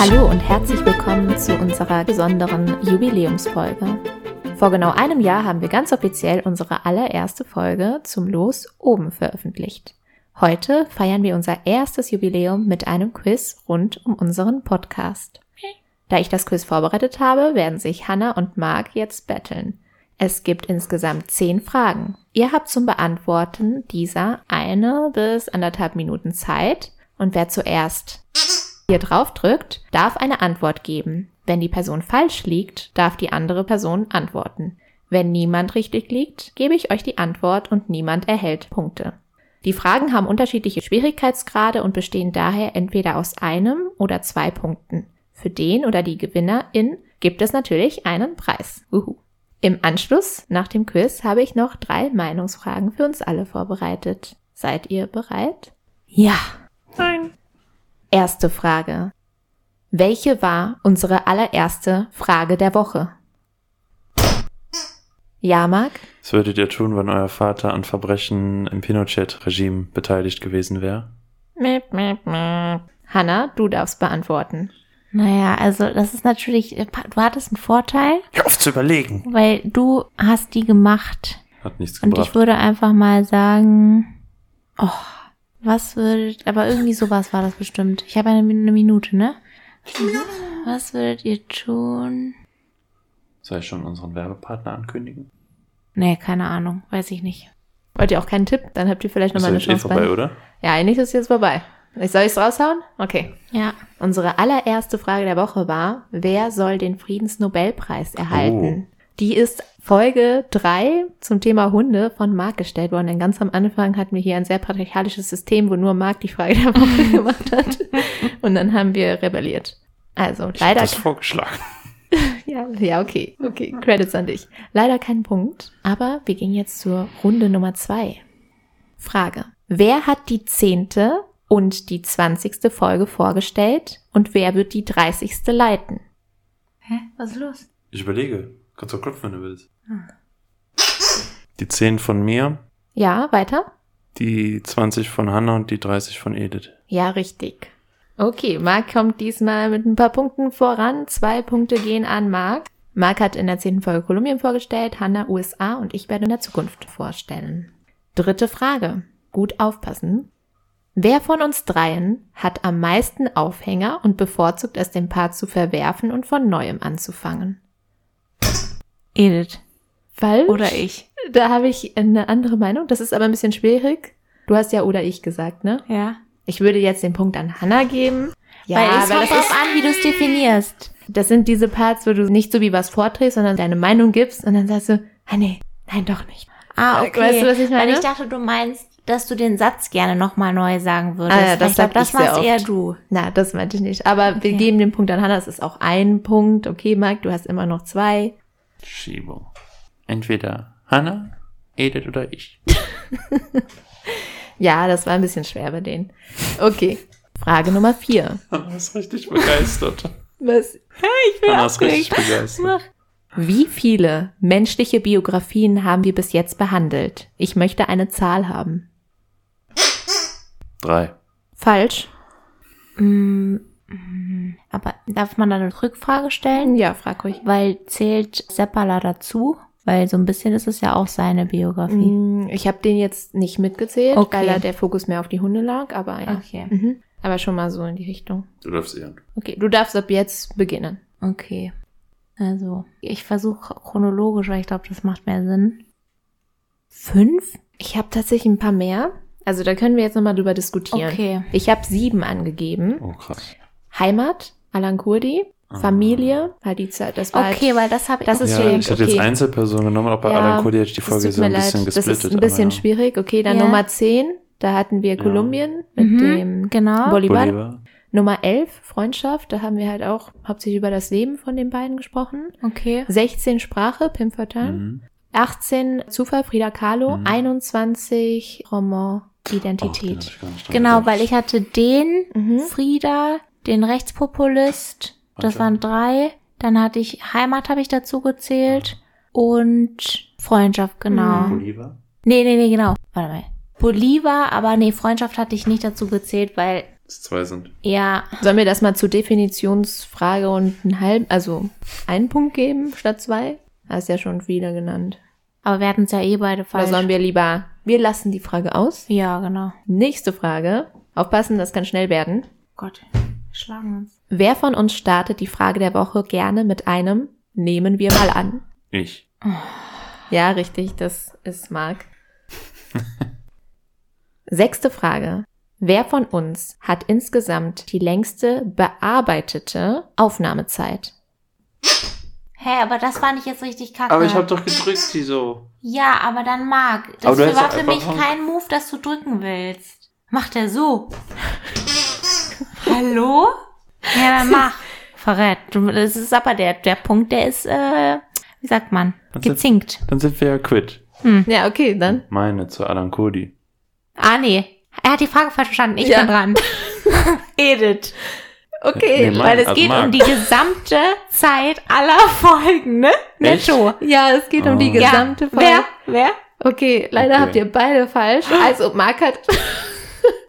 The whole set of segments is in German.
Hallo und herzlich willkommen zu unserer besonderen Jubiläumsfolge. Vor genau einem Jahr haben wir ganz offiziell unsere allererste Folge zum Los oben veröffentlicht. Heute feiern wir unser erstes Jubiläum mit einem Quiz rund um unseren Podcast. Da ich das Quiz vorbereitet habe, werden sich Hannah und Marc jetzt betteln. Es gibt insgesamt zehn Fragen. Ihr habt zum Beantworten dieser eine bis anderthalb Minuten Zeit und wer zuerst hier drauf drückt, darf eine Antwort geben. Wenn die Person falsch liegt, darf die andere Person antworten. Wenn niemand richtig liegt, gebe ich euch die Antwort und niemand erhält Punkte. Die Fragen haben unterschiedliche Schwierigkeitsgrade und bestehen daher entweder aus einem oder zwei Punkten. Für den oder die Gewinnerin gibt es natürlich einen Preis. Uhu. Im Anschluss nach dem Quiz habe ich noch drei Meinungsfragen für uns alle vorbereitet. Seid ihr bereit? Ja. Nein. Erste Frage. Welche war unsere allererste Frage der Woche? Ja, Marc? Was würdet ihr tun, wenn euer Vater an Verbrechen im Pinochet-Regime beteiligt gewesen wäre? Mip, mip, mip. Hanna, du darfst beantworten. Naja, also das ist natürlich, du hattest einen Vorteil, Hör auf zu überlegen. weil du hast die gemacht. Hat nichts Und gebracht. ich würde einfach mal sagen, oh, was würdet, aber irgendwie sowas war das bestimmt. Ich habe eine, eine Minute, ne? Was würdet ihr tun? Soll ich schon unseren Werbepartner ankündigen? Nee, keine Ahnung, weiß ich nicht. Wollt ihr auch keinen Tipp? Dann habt ihr vielleicht Ist nochmal eine jetzt eh Chance. vorbei, bei- oder? Ja, eigentlich ist es jetzt vorbei. Soll ich es raushauen? Okay. Ja. Unsere allererste Frage der Woche war, wer soll den Friedensnobelpreis erhalten? Die ist Folge 3 zum Thema Hunde von Marc gestellt worden. Denn ganz am Anfang hatten wir hier ein sehr patriarchalisches System, wo nur Marc die Frage der Woche gemacht hat. Und dann haben wir rebelliert. Also, Ich hab leider das vorgeschlagen. Ja, ja, okay, okay. Credits an dich. Leider kein Punkt, aber wir gehen jetzt zur Runde Nummer zwei. Frage. Wer hat die zehnte und die zwanzigste Folge vorgestellt und wer wird die dreißigste leiten? Hä? Was ist los? Ich überlege. Kannst du klopfen, wenn du willst. Die 10 von mir, Ja, weiter? die 20 von Hannah und die 30 von Edith. Ja, richtig. Okay, Marc kommt diesmal mit ein paar Punkten voran. Zwei Punkte gehen an Marc. Marc hat in der zehnten Folge Kolumbien vorgestellt, Hannah USA und ich werde in der Zukunft vorstellen. Dritte Frage. Gut aufpassen. Wer von uns dreien hat am meisten Aufhänger und bevorzugt es, den Part zu verwerfen und von neuem anzufangen? Edith. Falsch? Oder ich. Da habe ich eine andere Meinung. Das ist aber ein bisschen schwierig. Du hast ja oder ich gesagt, ne? Ja. Ich würde jetzt den Punkt an Hannah geben. weil es weil kommt das, ist, drauf an, wie du es definierst. das sind diese Parts, wo du nicht so wie was vorträgst, sondern deine Meinung gibst und dann sagst du, ah nee, nein, doch nicht. Ah, Äh, okay. weißt du, was ich meine? Weil ich dachte, du meinst, dass du den Satz gerne nochmal neu sagen würdest. Ah, ja, das ich glaub, das ich sehr warst oft. eher du. Na, das meinte ich nicht. Aber wir Okay. geben den Punkt an Hannah. Es ist auch ein Punkt. Okay, Marc, du hast immer noch zwei. Schiebung. Entweder Hannah, Edith oder ich. Ja, das war ein bisschen schwer bei denen. Okay. Frage Nummer vier. Hannah ist richtig begeistert. Was? Hannah ist richtig begeistert. Wie viele menschliche Biografien haben wir bis jetzt behandelt? Ich möchte eine Zahl haben. Drei. Falsch? Mm, mm, Aber darf man da eine Rückfrage stellen? Ja, frag ruhig. Weil zählt Seppala dazu? Weil so ein bisschen ist es ja auch seine Biografie. Mm, Ich habe den jetzt nicht mitgezählt, Okay. weil da der Fokus mehr auf die Hunde lag, aber ja. Okay. Mhm. Aber schon mal so in die Richtung. Du darfst eher. Okay, du darfst ab jetzt beginnen. Okay. Also, ich versuche chronologisch, weil ich glaube, das macht mehr Sinn. Fünf? Ich habe tatsächlich ein paar mehr. Also da können wir jetzt nochmal drüber diskutieren. Okay. Ich habe sieben angegeben. Oh, krass. Heimat, Alan Kurdi, Familie, halt die Zeit, das war Okay, halt, weil das habe ich. Das ist ja, schwierig, ich hätte jetzt okay. Einzelpersonen genommen, aber bei Ja, Alan Cody hätte ich die das Folge so ein bisschen leid. Das gesplittet. ist ein bisschen aber ja. schwierig. Okay, dann Ja. Nummer 10, da hatten wir Ja. Kolumbien mit Mhm, dem genau. Bolivar. Bolivar. Nummer 11, Freundschaft, da haben wir halt auch hauptsächlich über das Leben von den beiden gesprochen. Okay. 16 Sprache, Pim Fortin. Mhm. 18 Zufall, Frida Kahlo. Mhm. 21 Roman Oh, den Identität. hatte dran genau, weil ich hatte den, Mhm. Frieda, den Rechtspopulist, das waren drei. Dann hatte ich Heimat habe ich dazu gezählt und Freundschaft, genau. Mhm. Oliver? Nee, nee, nee, genau. Warte mal. Bolivar, aber nee, Freundschaft hatte ich nicht dazu gezählt, weil Das zwei sind. ja, Sollen wir das mal zur Definitionsfrage und einen halben, also einen Punkt geben statt zwei? Hast ja schon viele genannt. aber wir hatten es ja eh beide Oder falsch. sollen wir lieber, wir lassen die Frage aus. ja, genau. Nächste Frage. Aufpassen, das kann schnell werden. Gott, wir schlagen uns. Wer von uns startet die Frage der Woche gerne mit einem Nehmen wir mal an? Ich. Ja, richtig, das ist Marc. Sechste Frage. Wer von uns hat insgesamt die längste bearbeitete Aufnahmezeit? Hä, aber das fand ich jetzt richtig kacke. Aber ich habe doch gedrückt, die so. Ja, aber dann Marc. Aber Das war für einfach mich kein Move, dass du drücken willst. Macht er so? Hallo? Ja, dann mach. Verrät. Das ist aber der, der Punkt, der ist, äh, wie sagt man, ist- gezinkt. Dann sind wir ja quitt. Ja, okay, dann. Meine zu Alan Cody. Ah, nee. Er hat die Frage falsch verstanden. Ich Ja. bin dran. Edith. Okay, Nee, Weil es also geht Marc. um die gesamte Zeit aller Folgen, ne? Netto. Ja, es geht um die Oh. gesamte ja. Folge. Wer? Wer? Okay, leider Okay. habt ihr beide falsch. Also Marc hat.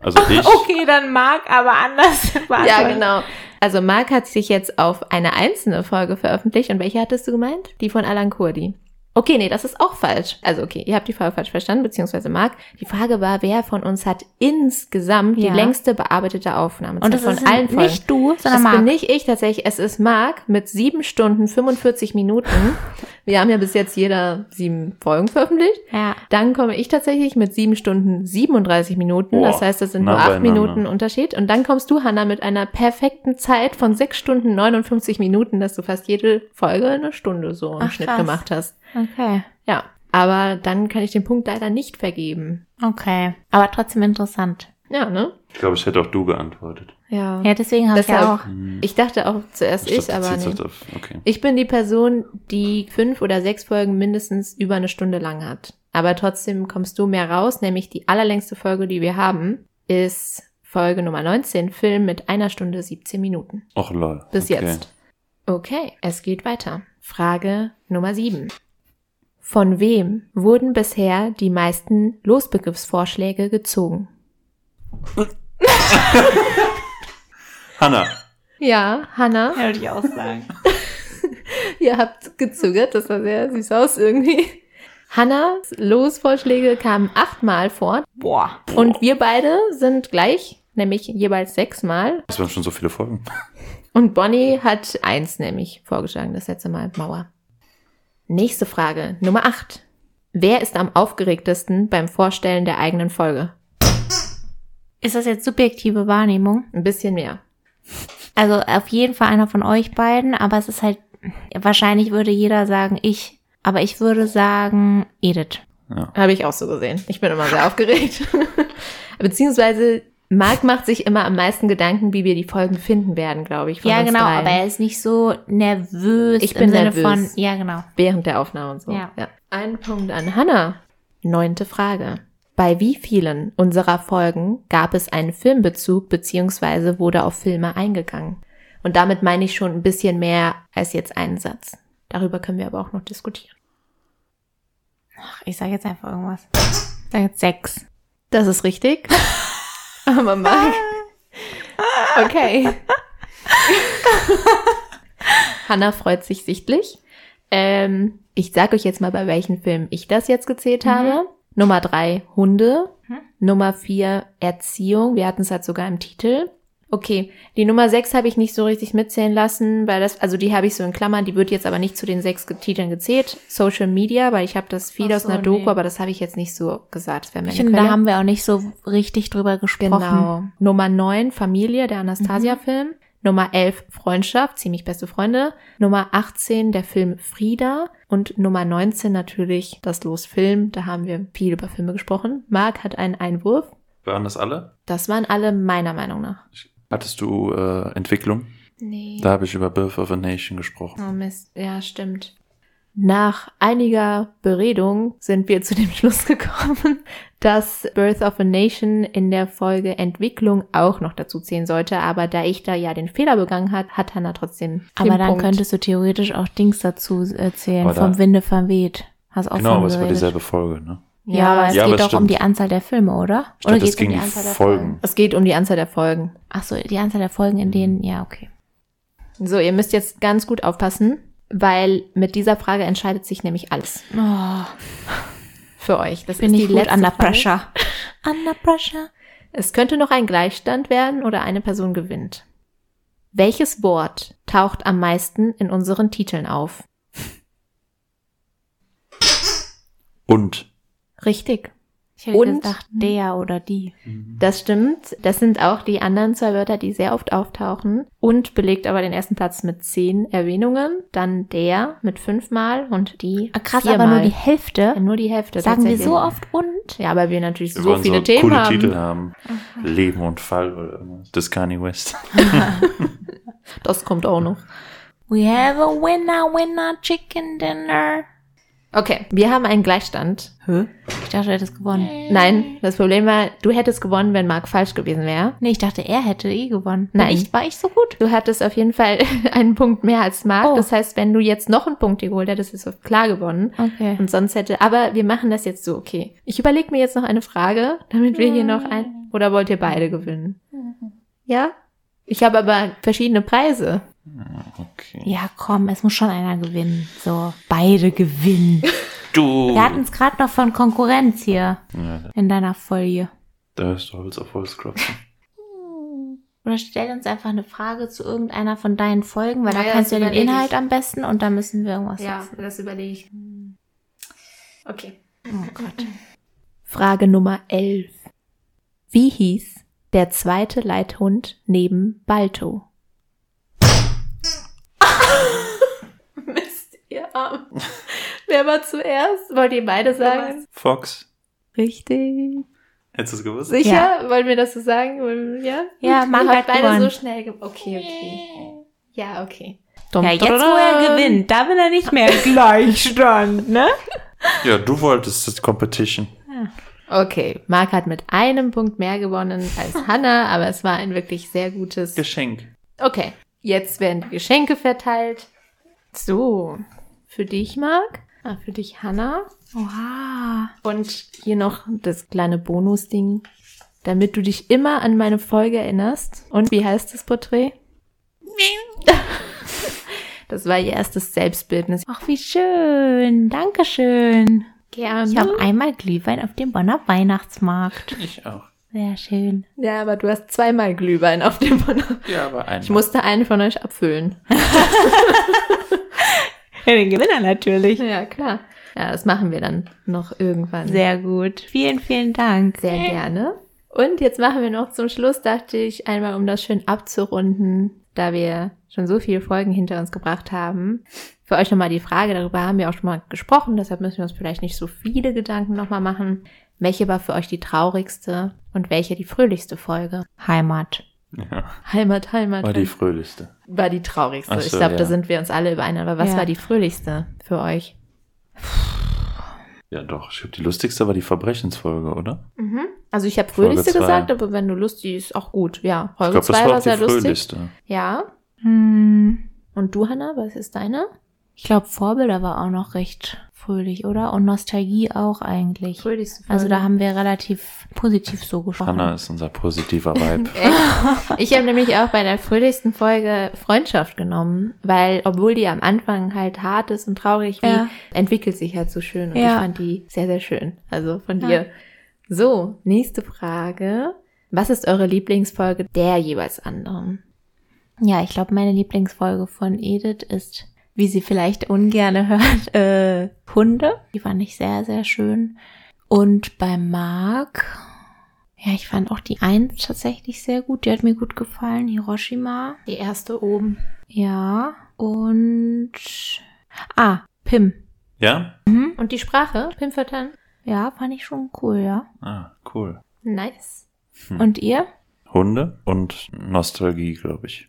Also ich. Okay, dann Marc, aber anders. ja, genau. Also Marc hat sich jetzt auf eine einzelne Folge veröffentlicht. Und welche hattest du gemeint? Die von Alan Kurdi. Okay, nee, das ist auch falsch. Also okay, ihr habt die Frage falsch verstanden, beziehungsweise Marc. Die Frage war, wer von uns hat insgesamt Ja. die längste bearbeitete Aufnahme Und das von ist allen Folgen. nicht du, Das sondern bin Marc. nicht ich tatsächlich, es ist Marc mit sieben Stunden 45 Minuten. Wir haben ja bis jetzt jeder sieben Folgen veröffentlicht. Ja. Dann komme ich tatsächlich mit sieben Stunden 37 Minuten. Boah, das heißt, das sind nur acht. Minuten Unterschied. Und dann kommst du, Hanna, mit einer perfekten Zeit von sechs Stunden 59 Minuten, dass du fast jede Folge eine Stunde so im Ach, Schnitt krass. gemacht hast. Okay. Ja. Aber dann kann ich den Punkt leider nicht vergeben. Okay. Aber trotzdem interessant. Ja, ne? Ich glaube, ich hätte auch du geantwortet. Ja. Ja, deswegen habe ich ja auch. Hm. Ich dachte auch zuerst ich, dachte, aber nee. auf- Okay. Ich bin die Person, die fünf oder sechs Folgen mindestens über eine Stunde lang hat. Aber trotzdem kommst du mehr raus, nämlich die allerlängste Folge, die wir haben, ist Folge Nummer 19, Film mit einer Stunde 17 Minuten. Och lol. Bis okay. jetzt. Okay, es geht weiter. Frage Nummer 7. Von wem wurden bisher die meisten Losbegriffsvorschläge gezogen? Hanna. Ja, Hannah. Ja, würde ich auch sagen. Ihr habt gezögert, das sah sehr süß aus irgendwie. Hannas Losvorschläge kamen achtmal vor Boah. und wir beide sind gleich, nämlich jeweils sechsmal. Das waren schon so viele Folgen. Und Bonnie hat eins nämlich vorgeschlagen, das letzte Mal Mauer. Nächste Frage, Nummer acht. Wer ist am aufgeregtesten beim Vorstellen der eigenen Folge? Ist das jetzt subjektive Wahrnehmung? Ein bisschen mehr. Also auf jeden Fall einer von euch beiden, aber es ist halt, wahrscheinlich würde jeder sagen, ich. Aber ich würde sagen, Edith. Ja. Habe ich auch so gesehen. Ich bin immer sehr aufgeregt. Beziehungsweise Marc macht sich immer am meisten Gedanken, wie wir die Folgen finden werden, glaube ich. Ja, genau, dreien. aber er ist nicht so nervös Ich im bin Sinne nervös. von, ja, genau. während der Aufnahme und so. Ja. Ein Punkt an Hannah. Neunte Frage. Bei wie vielen unserer Folgen gab es einen Filmbezug beziehungsweise wurde auf Filme eingegangen? Und damit meine ich schon ein bisschen mehr als jetzt einen Satz. Darüber können wir aber auch noch diskutieren. Ach, ich sage jetzt einfach irgendwas. Ich sage jetzt sechs. Das ist richtig. Aber Marc. Okay. Hannah freut sich sichtlich. Ähm, ich sage euch jetzt mal, bei welchen Filmen ich das jetzt gezählt Mhm. habe. Nummer drei, Hunde. Mhm. Nummer vier, Erziehung. Wir hatten es halt sogar im Titel. Okay, die Nummer sechs habe ich nicht so richtig mitzählen lassen, weil das, also die habe ich so in Klammern, die wird jetzt aber nicht zu den sechs Titeln gezählt. Social Media, weil ich habe das viel Ach aus so, einer Doku, nee. aber das habe ich jetzt nicht so gesagt. Das meine Ich finde, da haben wir auch nicht so richtig drüber gesprochen. Genau. Nummer 9, Familie, der Anastasia-Film. Nummer 11, Freundschaft, ziemlich beste Freunde. Nummer 18, der Film Frieda. Und Nummer 19 natürlich das Los Film. Da haben wir viel über Filme gesprochen. Marc hat einen Einwurf. Waren das alle? Das waren alle meiner Meinung nach. Hattest du äh, Entwicklung? Nee. Da habe ich über Birth of a Nation gesprochen. Oh Mist. Ja, stimmt. Nach einiger Beredung sind wir zu dem Schluss gekommen, dass Birth of a Nation in der Folge Entwicklung auch noch dazu zählen sollte. Aber da ich da ja den Fehler begangen hat, hat Hannah trotzdem. Aber den dann Punkt. könntest du theoretisch auch Dings dazu erzählen, Aber da- vom Winde verweht. Hast auch Genau, aber es war dieselbe Folge, ne? Ja, aber es Ja, aber geht es doch um stimmt. die Anzahl der Filme, oder? Ich oder geht's es ging um die Anzahl der Folgen. Folgen? Es geht um die Anzahl der Folgen. Ach so, die Anzahl der Folgen, in denen, ja, okay. So, ihr müsst jetzt ganz gut aufpassen, weil mit dieser Frage entscheidet sich nämlich alles Oh, für euch. Das bin ist ich die gut letzte under Frage. pressure. Under pressure. Es könnte noch ein Gleichstand werden oder eine Person gewinnt. Welches Wort taucht am meisten in unseren Titeln auf? Und. Richtig. Ich hätte Und- gedacht, der oder die. Das stimmt. Das sind auch die anderen zwei Wörter, die sehr oft auftauchen. Und belegt aber den ersten Platz mit zehn Erwähnungen. Dann der mit fünfmal und die Ah, krass, viermal. aber nur die Hälfte. Ja, nur die Hälfte. Sagen wir so oft und? Ja, weil wir natürlich Wir so viele so Themen coole haben. Titel haben. Leben und Fall oder irgendwas. Das Kanye West. Das kommt auch noch. We have a winner, winner, chicken dinner. Okay, wir haben einen Gleichstand. Hä? Ich dachte, du hättest gewonnen. Nein, das Problem war, du hättest gewonnen, wenn Marc falsch gewesen wäre. Nee, ich dachte, er hätte eh gewonnen. Nein. War ich, war ich so gut? Du hattest auf jeden Fall einen Punkt mehr als Marc. Oh. Das heißt, wenn du jetzt noch einen Punkt geholt hättest, hättest du klar gewonnen. Okay. Und sonst hätte, aber wir machen das jetzt so, okay. Ich überlege mir jetzt noch eine Frage, damit wir hier noch ein, oder wollt ihr beide gewinnen? Ja? Ich habe aber verschiedene Preise. Okay. Ja, komm, es muss schon einer gewinnen. So, beide gewinnen. Du. Wir hatten es gerade noch von Konkurrenz hier Ja, in deiner Folge. da ist Holz auf Holz klopfen. Oder stell uns einfach eine Frage zu irgendeiner von deinen Folgen, weil da Naja, kannst du ja den Inhalt ich. am besten und da müssen wir irgendwas Ja, setzen. das überlege ich. Okay. Oh Gott. Frage Nummer 11. Wie hieß der zweite Leithund neben Balto? Mist, ihr Arm. Wer war zuerst? Wollt ihr beide sagen? Fox. Richtig. Hättest du es gewusst? Sicher? Wollen wir das so sagen? Ja? Ja, ihr hat beide gewonnen. so schnell ge Okay, okay. Ja, okay. Ja, jetzt wo er gewinnt, da will er nicht mehr Gleichstand, ne? Ja, du wolltest das Competition. Okay, Marc hat mit einem Punkt mehr gewonnen als Hannah, aber es war ein wirklich sehr gutes Geschenk. Okay, jetzt werden die Geschenke verteilt. So, für dich, Marc. Ah, für dich, Hannah. Oha. Und hier noch das kleine Bonusding, damit du dich immer an meine Folge erinnerst. Und wie heißt das Porträt? Das war ihr erstes Selbstbildnis. Ach, wie schön. Dankeschön. Gerne. Ich habe einmal Glühwein auf dem Bonner Weihnachtsmarkt. Ich auch. Sehr schön. ja, aber du hast zweimal Glühwein auf dem Bonner. Ja, aber einmal. Ich musste einen von euch abfüllen. Ja, den Gewinner natürlich. Ja, klar. Ja, das machen wir dann noch irgendwann. Sehr gut. Vielen, vielen Dank. Sehr gerne. Und jetzt machen wir noch zum Schluss, dachte ich, einmal, um das schön abzurunden, da wir schon so viele Folgen hinter uns gebracht haben. Für euch nochmal die Frage, darüber haben wir auch schon mal gesprochen, deshalb müssen wir uns vielleicht nicht so viele Gedanken nochmal machen. Welche war für euch die traurigste und welche die fröhlichste Folge? Heimat. Ja, Heimat, Heimat. war die fröhlichste. war die traurigste. Ach ich so, glaube, da ja. sind wir uns alle überein. Aber was Ja. war die fröhlichste für euch? Ja, doch. Ich glaube, die lustigste war die Verbrechensfolge, oder? Also ich habe fröhlichste zwei. gesagt, aber wenn du lustig ist, auch gut. Ja, Folge glaube, das 2 war war sehr lustig. fröhlichste. Ja. Hm. Und du, Hannah, was ist deine? Ich glaube, Vorbilder war auch noch recht fröhlich, oder? Und Nostalgie auch eigentlich. Fröhlichste Folge. Also da haben wir relativ positiv so gesprochen. Hannah ist unser positiver Vibe. Ich habe nämlich auch bei der fröhlichsten Folge Freundschaft genommen, weil obwohl die am Anfang halt hart ist und traurig, wie Ja. entwickelt sich halt so schön und Ja. ich fand die sehr, sehr schön. Also von Ja. dir. So, nächste Frage. Was ist eure Lieblingsfolge der jeweils anderen? Ja, ich glaube, meine Lieblingsfolge von Edith ist, wie sie vielleicht ungerne hört, äh, Hunde. Die fand ich sehr, sehr schön. Und bei Marc, ja, ich fand auch die Eins tatsächlich sehr gut. Die hat mir gut gefallen. Hiroshima. Die erste oben. Ja. Und, ah, Pim. ja? Und die Sprache, Pimfertan? Ja, fand ich schon cool, ja. Ah, cool. Nice. Und ihr? Hunde und Nostalgie, glaube ich.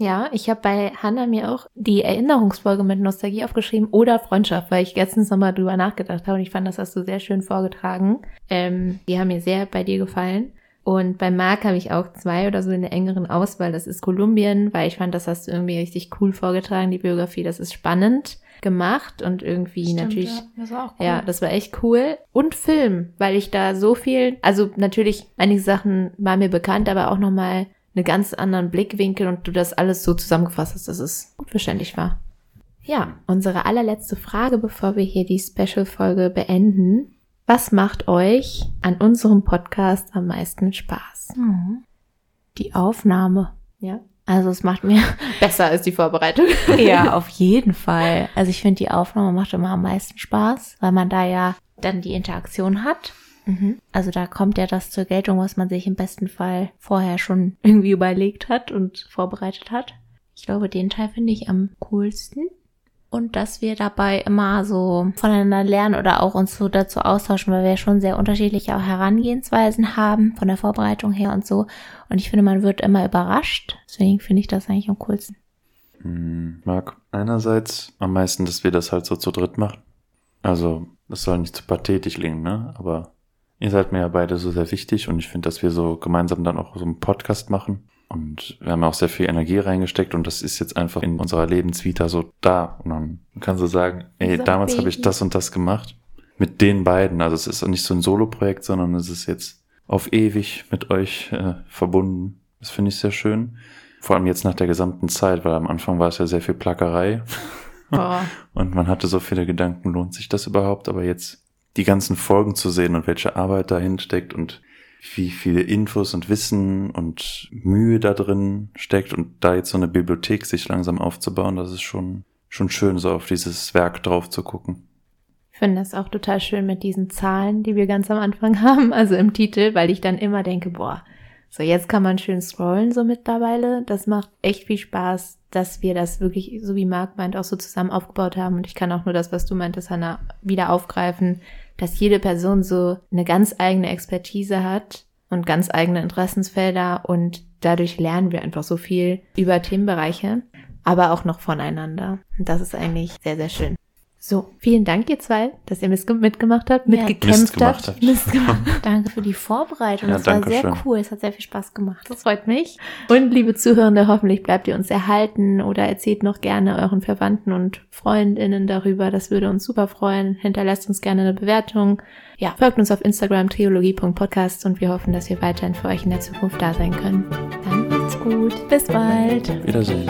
Ja, ich habe bei Hannah mir auch die Erinnerungsfolge mit Nostalgie aufgeschrieben oder Freundschaft, weil ich letztens nochmal drüber nachgedacht habe und ich fand, das hast du sehr schön vorgetragen. Ähm, die haben mir sehr bei dir gefallen. Und bei Marc habe ich auch zwei oder so in der engeren Auswahl. Das ist Kolumbien, weil ich fand, das hast du irgendwie richtig cool vorgetragen, die Biografie. Das ist spannend gemacht und irgendwie Stimmt, natürlich. Ja das, war auch cool. ja, das war echt cool. Und Film, weil ich da so viel, also natürlich einige Sachen waren mir bekannt, aber auch nochmal einen ganz anderen Blickwinkel und du das alles so zusammengefasst hast, dass es gut verständlich war. Ja, unsere allerletzte Frage, bevor wir hier die Special-Folge beenden. Was macht euch an unserem Podcast am meisten Spaß? Mhm. Die Aufnahme. Ja. Also es macht mir besser als die Vorbereitung. ja, auf jeden Fall. Also ich finde die Aufnahme macht immer am meisten Spaß, weil man da ja dann die Interaktion hat. Mhm. Also da kommt ja das zur Geltung, was man sich im besten Fall vorher schon irgendwie überlegt hat und vorbereitet hat. Ich glaube, den Teil finde ich am coolsten und dass wir dabei immer so voneinander lernen oder auch uns so dazu austauschen, weil wir schon sehr unterschiedliche auch Herangehensweisen haben von der Vorbereitung her und so. Und ich finde, man wird immer überrascht. Deswegen finde ich das eigentlich am coolsten. Hm, mag einerseits am meisten, dass wir das halt so zu dritt machen. Also, das soll nicht zu pathetisch klingen, ne? Aber ihr seid mir ja beide so sehr wichtig und ich finde, dass wir so gemeinsam dann auch so einen Podcast machen und wir haben auch sehr viel Energie reingesteckt und das ist jetzt einfach in unserer Lebensvita so da. Und dann kannst du sagen, ey, damals habe ich das und das gemacht. Mit den beiden. Also es ist nicht so ein Solo-Projekt, sondern es ist jetzt auf ewig mit euch äh, verbunden. Das finde ich sehr schön. Vor allem jetzt nach der gesamten Zeit, weil am Anfang war es ja sehr viel Plackerei. und man hatte so viele Gedanken, lohnt sich das überhaupt? Aber jetzt die ganzen Folgen zu sehen und welche Arbeit dahin steckt und wie viele Infos und Wissen und Mühe da drin steckt und da jetzt so eine Bibliothek sich langsam aufzubauen, das ist schon, schon schön, so auf dieses Werk drauf zu gucken. Ich finde das auch total schön mit diesen Zahlen, die wir ganz am Anfang haben, also im Titel, weil ich dann immer denke, boah, so jetzt kann man schön scrollen so mittlerweile. Das macht echt viel Spaß, dass wir das wirklich, so wie Marc meint, auch so zusammen aufgebaut haben. Und ich kann auch nur das, was du meintest, Hannah, wieder aufgreifen dass jede Person so eine ganz eigene Expertise hat und ganz eigene Interessensfelder und dadurch lernen wir einfach so viel über Themenbereiche, aber auch noch voneinander. Und das ist eigentlich sehr, sehr schön. So, vielen Dank ihr zwei, dass ihr mitgemacht habt, mitgekämpft habt. habt. Mist gemacht. danke für die Vorbereitung. Ja, das war sehr schön. cool. Es hat sehr viel Spaß gemacht. Das freut mich. Und liebe Zuhörende, hoffentlich bleibt ihr uns erhalten oder erzählt noch gerne euren Verwandten und Freundinnen darüber. Das würde uns super freuen. Hinterlasst uns gerne eine Bewertung. Ja, folgt uns auf Instagram triologie.podcast und wir hoffen, dass wir weiterhin für euch in der Zukunft da sein können. Dann macht's gut. Bis bald. Wiedersehen.